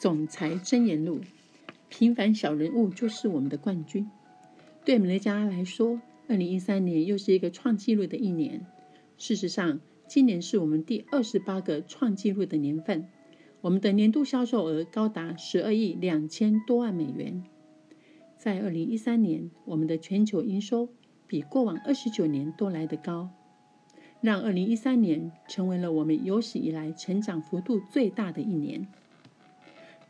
总裁真言录：平凡小人物就是我们的冠军。对美乐家来说，二零一三年又是一个创纪录的一年。事实上，今年是我们第二十八个创纪录的年份。我们的年度销售额高达十二亿两千多万美元。在二零一三年，我们的全球营收比过往二十九年都来得高，让二零一三年成为了我们有史以来成长幅度最大的一年。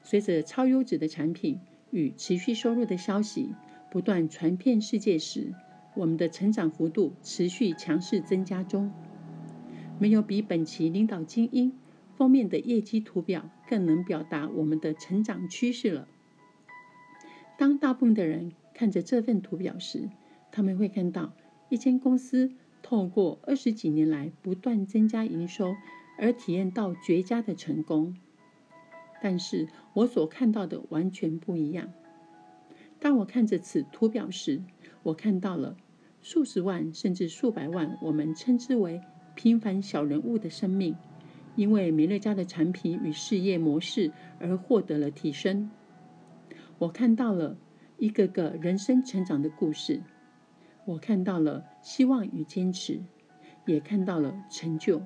随着超优质的产品与持续收入的消息不断传遍世界时，我们的成长幅度持续强势增加中。没有比本期领导精英封面的业绩图表更能表达我们的成长趋势了。当大部分的人看着这份图表时，他们会看到一间公司透过二十几年来不断增加营收，而体验到绝佳的成功。但是我所看到的完全不一样。当我看着此图表时，我看到了数十万甚至数百万我们称之为平凡小人物的生命，因为美乐家的产品与事业模式而获得了提升。我看到了一个个人生成长的故事，我看到了希望与坚持，也看到了成就。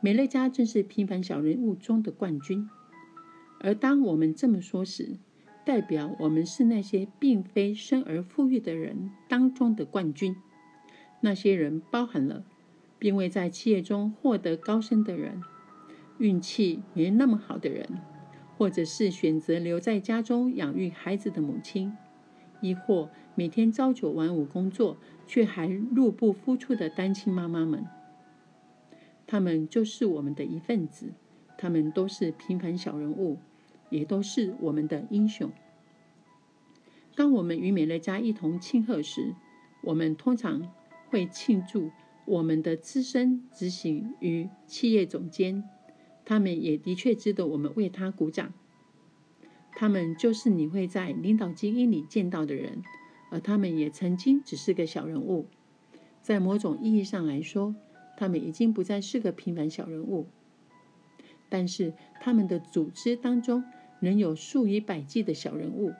美乐家正是平凡小人物中的冠军，而当我们这么说时，代表我们是那些并非生而富裕的人当中的冠军。那些人包含了并未在企业中获得高升的人，运气没那么好的人。或者是选择留在家中养育孩子的母亲，亦或每天朝九晚五工作却还入不敷出的单亲妈妈们，他们就是我们的一份子，他们都是平凡小人物，也都是我们的英雄。当我们与美乐家一同庆贺时，我们通常会庆祝我们的资深执行与企业总监。他们也的确值得我们为他鼓掌。他们就是你会在领导精英里见到的人，而他们也曾经只是个小人物。在某种意义上来说，他们已经不再是个平凡小人物。但是他们的组织当中仍有数以百计的小人物，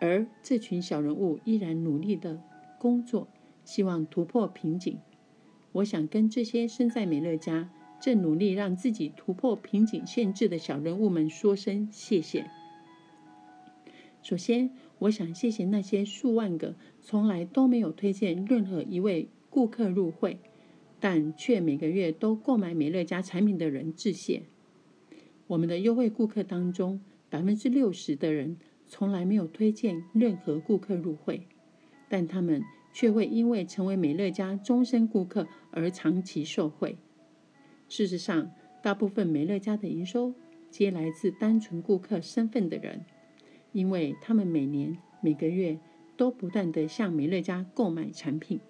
而这群小人物依然努力的工作，希望突破瓶颈。我想跟这些身在美乐家。正努力让自己突破瓶颈限制的小人物们说声谢谢。首先，我想谢谢那些数万个从来都没有推荐任何一位顾客入会，但却每个月都购买美乐家产品的人致谢。我们的优惠顾客当中，百分之六十的人从来没有推荐任何顾客入会，但他们却会因为成为美乐家终身顾客而长期受惠。事实上，大部分美乐家的营收皆来自单纯顾客身份的人，因为他们每年、每个月都不断的向美乐家购买产品。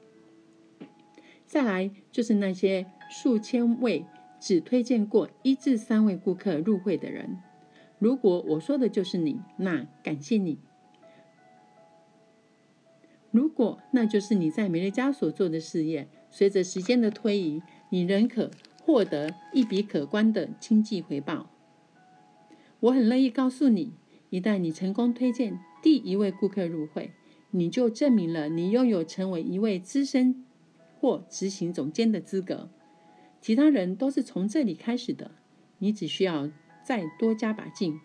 再来就是那些数千位只推荐过一至三位顾客入会的人。如果我说的就是你，那感谢你。如果那就是你在美乐家所做的事业，随着时间的推移，你仍可。获得一笔可观的经济回报，我很乐意告诉你，一旦你成功推荐第一位顾客入会，你就证明了你拥有成为一位资深或执行总监的资格。其他人都是从这里开始的，你只需要再多加把劲。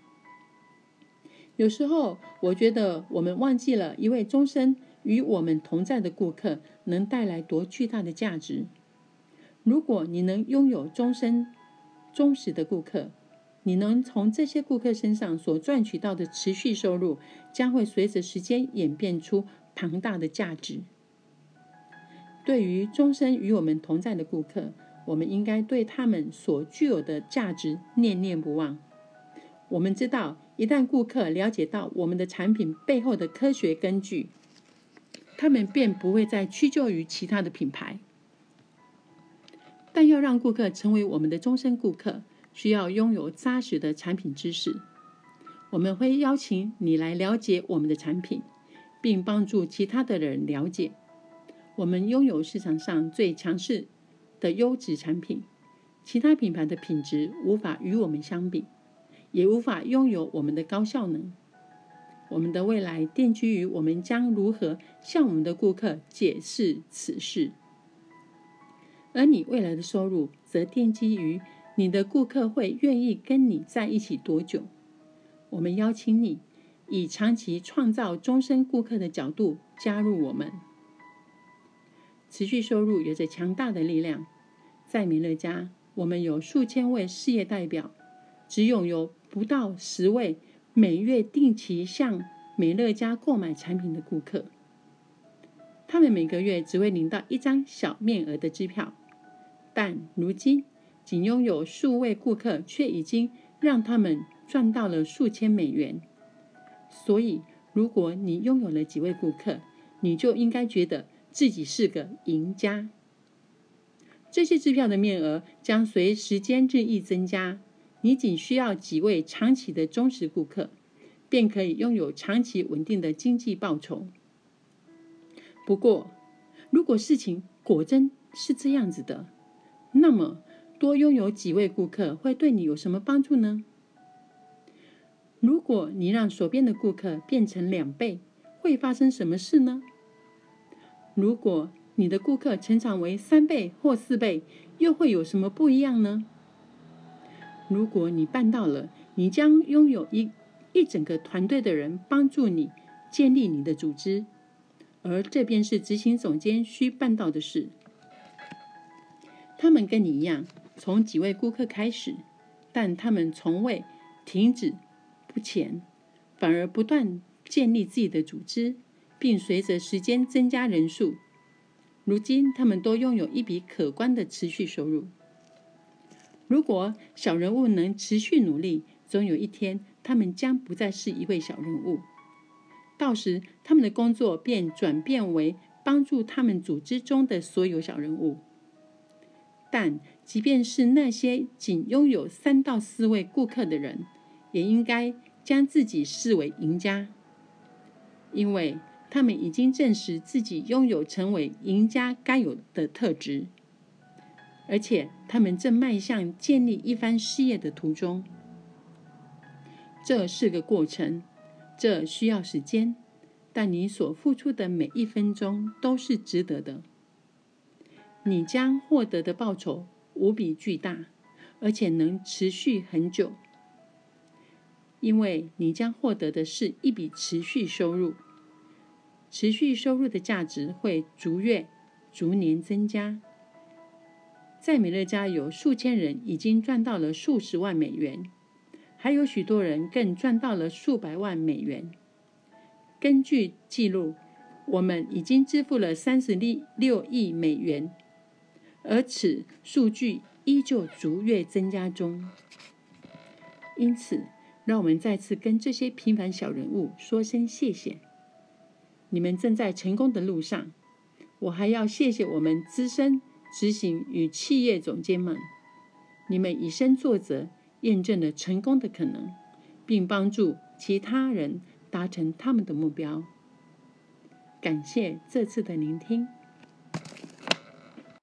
有时候，我觉得我们忘记了一位终身与我们同在的顾客能带来多巨大的价值。如果你能拥有终身忠实的顾客，你能从这些顾客身上所赚取到的持续收入，将会随着时间演变出庞大的价值。对于终身与我们同在的顾客，我们应该对他们所具有的价值念念不忘。我们知道，一旦顾客了解到我们的产品背后的科学根据，他们便不会再屈就于其他的品牌。但要让顾客成为我们的终身顾客，需要拥有扎实的产品知识。我们会邀请你来了解我们的产品，并帮助其他的人了解。我们拥有市场上最强势的优质产品，其他品牌的品质无法与我们相比。也无法拥有我们的高效能。我们的未来奠基于我们将如何向我们的顾客解释此事，而你未来的收入则奠基于你的顾客会愿意跟你在一起多久。我们邀请你以长期创造终身顾客的角度加入我们。持续收入有着强大的力量，在美乐家，我们有数千位事业代表，只拥有不到十位。每月定期向美乐家购买产品的顾客，他们每个月只会领到一张小面额的支票，但如今仅拥有数位顾客，却已经让他们赚到了数千美元。所以，如果你拥有了几位顾客，你就应该觉得自己是个赢家。这些支票的面额将随时间日益增加。你仅需要几位长期的忠实顾客，便可以拥有长期稳定的经济报酬。不过，如果事情果真是这样子的，那么多拥有几位顾客会对你有什么帮助呢？如果你让手边的顾客变成两倍，会发生什么事呢？如果你的顾客成长为三倍或四倍，又会有什么不一样呢？如果你办到了，你将拥有一一整个团队的人帮助你建立你的组织，而这便是执行总监需办到的事。他们跟你一样，从几位顾客开始，但他们从未停止不前，反而不断建立自己的组织，并随着时间增加人数。如今，他们都拥有一笔可观的持续收入。如果小人物能持续努力，总有一天他们将不再是一位小人物。到时，他们的工作便转变为帮助他们组织中的所有小人物。但即便是那些仅拥有三到四位顾客的人，也应该将自己视为赢家，因为他们已经证实自己拥有成为赢家该有的特质。而且，他们正迈向建立一番事业的途中。这是个过程，这需要时间，但你所付出的每一分钟都是值得的。你将获得的报酬无比巨大，而且能持续很久，因为你将获得的是一笔持续收入。持续收入的价值会逐月、逐年增加。在美乐家有数千人已经赚到了数十万美元，还有许多人更赚到了数百万美元。根据记录，我们已经支付了三十六亿美元，而此数据依旧逐月增加中。因此，让我们再次跟这些平凡小人物说声谢谢。你们正在成功的路上。我还要谢谢我们资深。执行与企业总监们，你们以身作则，验证了成功的可能，并帮助其他人达成他们的目标。感谢这次的聆听。